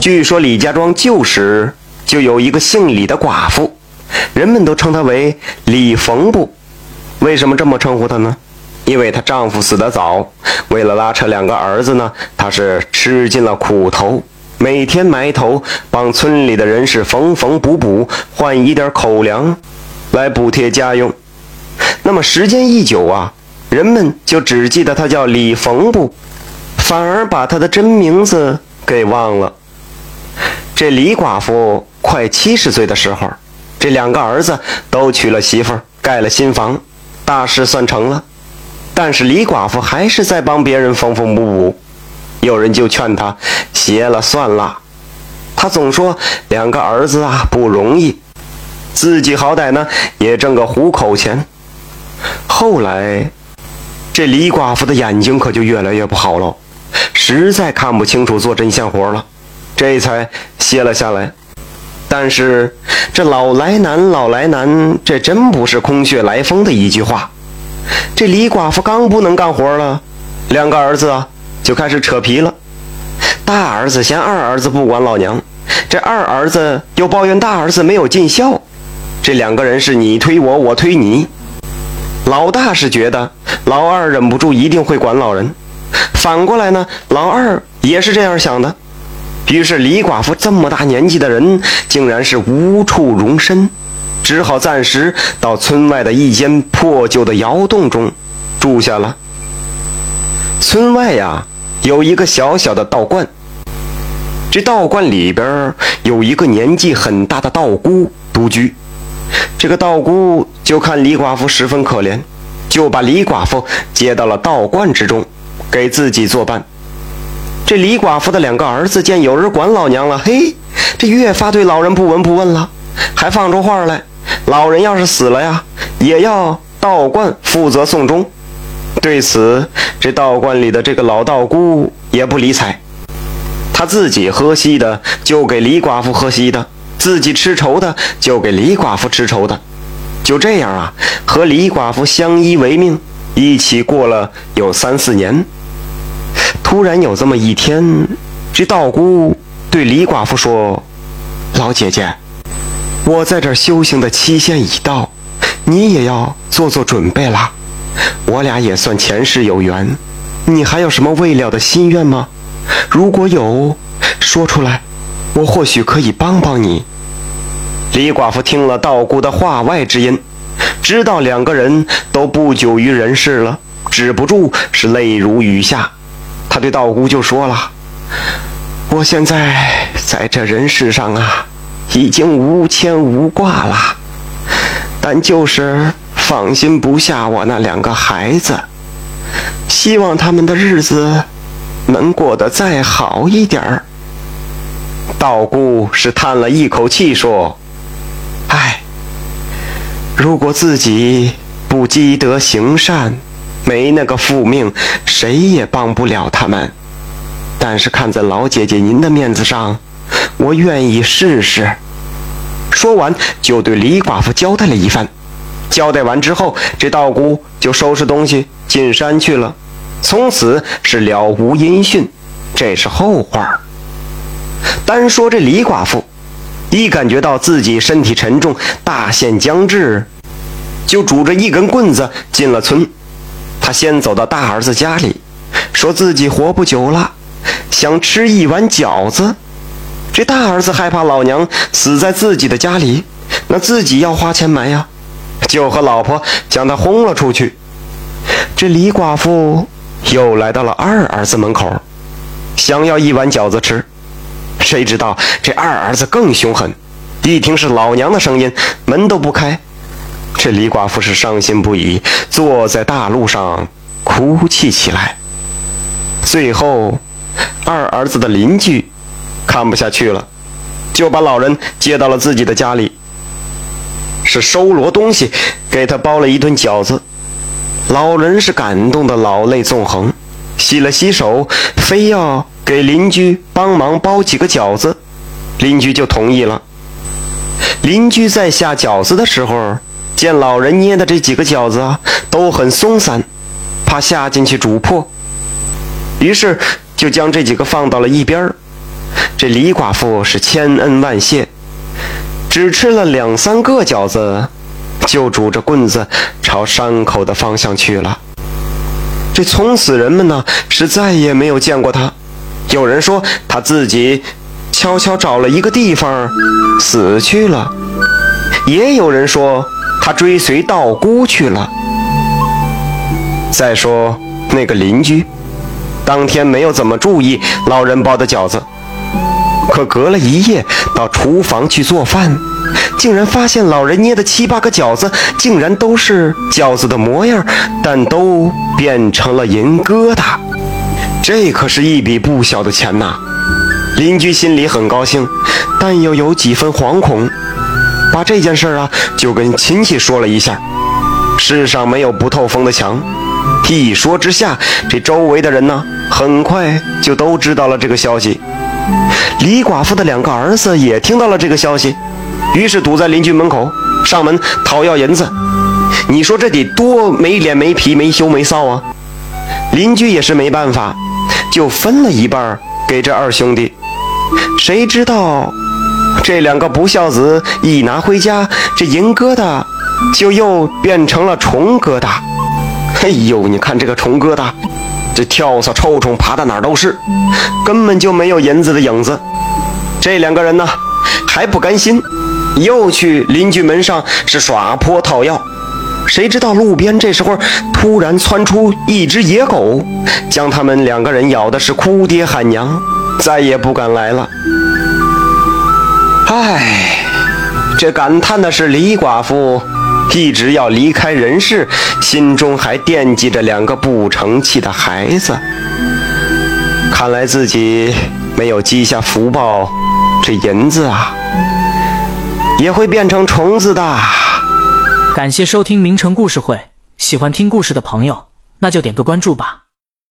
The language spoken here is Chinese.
据说李家庄旧时就有一个姓李的寡妇，人们都称她为李缝布。为什么这么称呼她呢？因为她丈夫死得早，为了拉扯两个儿子呢，她是吃尽了苦头，每天埋头帮村里的人是缝缝补补，换一点口粮来补贴家用。那么时间一久啊，人们就只记得她叫李缝布，反而把她的真名字给忘了。这李寡妇快七十岁的时候，这两个儿子都娶了媳妇儿，盖了新房，大事算成了。但是李寡妇还是在帮别人缝缝补补。有人就劝她歇了算了。她总说两个儿子啊不容易，自己好歹呢也挣个糊口钱。后来，这李寡妇的眼睛可就越来越不好了，实在看不清楚做针线活了。这才歇了下来，但是这老来难，老来难，这真不是空穴来风的一句话。这李寡妇刚不能干活了，两个儿子啊就开始扯皮了。大儿子嫌二儿子不管老娘，这二儿子又抱怨大儿子没有尽孝，这两个人是你推我，我推你。老大是觉得老二忍不住一定会管老人，反过来呢，老二也是这样想的。于是李寡妇这么大年纪的人，竟然是无处容身，只好暂时到村外的一间破旧的窑洞中住下了。村外呀，有一个小小的道观。这道观里边有一个年纪很大的道姑独居。这个道姑就看李寡妇十分可怜，就把李寡妇接到了道观之中，给自己作伴。这李寡妇的两个儿子见有人管老娘了，嘿，这越发对老人不闻不问了，还放出话来：老人要是死了呀，也要道观负责送终。对此，这道观里的这个老道姑也不理睬，他自己喝稀的就给李寡妇喝稀的，自己吃稠的就给李寡妇吃稠的，就这样啊，和李寡妇相依为命，一起过了有三四年。突然有这么一天，这道姑对李寡妇说：“老姐姐，我在这修行的期限已到，你也要做做准备啦。我俩也算前世有缘，你还有什么未了的心愿吗？如果有，说出来，我或许可以帮帮你。”李寡妇听了道姑的话外之音，知道两个人都不久于人世了，止不住是泪如雨下。对道姑就说了：“我现在在这人世上啊，已经无牵无挂了，但就是放心不下我那两个孩子，希望他们的日子能过得再好一点儿。”道姑是叹了一口气说：“唉，如果自己不积德行善。”没那个父命，谁也帮不了他们。但是看在老姐姐您的面子上，我愿意试试。说完，就对李寡妇交代了一番。交代完之后，这道姑就收拾东西进山去了，从此是了无音讯。这是后话。单说这李寡妇，一感觉到自己身体沉重，大限将至，就拄着一根棍子进了村。他先走到大儿子家里，说自己活不久了，想吃一碗饺子。这大儿子害怕老娘死在自己的家里，那自己要花钱买呀，就和老婆将他轰了出去。这李寡妇又来到了二儿子门口，想要一碗饺子吃，谁知道这二儿子更凶狠，一听是老娘的声音，门都不开。这李寡妇是伤心不已，坐在大路上哭泣起来。最后，二儿子的邻居看不下去了，就把老人接到了自己的家里，是收罗东西，给他包了一顿饺子。老人是感动的老泪纵横，洗了洗手，非要给邻居帮忙包几个饺子，邻居就同意了。邻居在下饺子的时候。见老人捏的这几个饺子都很松散，怕下进去煮破，于是就将这几个放到了一边这李寡妇是千恩万谢，只吃了两三个饺子，就拄着棍子朝山口的方向去了。这从此人们呢是再也没有见过他。有人说他自己悄悄找了一个地方死去了，也有人说他追随道姑去了。再说那个邻居，当天没有怎么注意老人包的饺子，可隔了一夜到厨房去做饭，竟然发现老人捏的七八个饺子，竟然都是饺子的模样，但都变成了银疙瘩。这可是一笔不小的钱呐！邻居心里很高兴，但又有几分惶恐，把这件事啊就跟亲戚说了一下。世上没有不透风的墙，一说之下，这周围的人呢，很快就都知道了这个消息。李寡妇的两个儿子也听到了这个消息，于是堵在邻居门口上门讨要银子。你说这得多没脸没皮没羞没臊啊！邻居也是没办法。就分了一半给这二兄弟，谁知道这两个不孝子一拿回家，这银疙瘩就又变成了虫疙瘩。哎呦，你看这个虫疙瘩，这跳蚤、臭虫爬到哪儿都是，根本就没有银子的影子。这两个人呢还不甘心，又去邻居门上是耍泼讨要。谁知道路边这时候突然窜出一只野狗，将他们两个人咬的是哭爹喊娘，再也不敢来了。唉，这感叹的是李寡妇一直要离开人世，心中还惦记着两个不成器的孩子。看来自己没有积下福报，这银子啊，也会变成虫子的。感谢收听名城故事会，喜欢听故事的朋友，那就点个关注吧。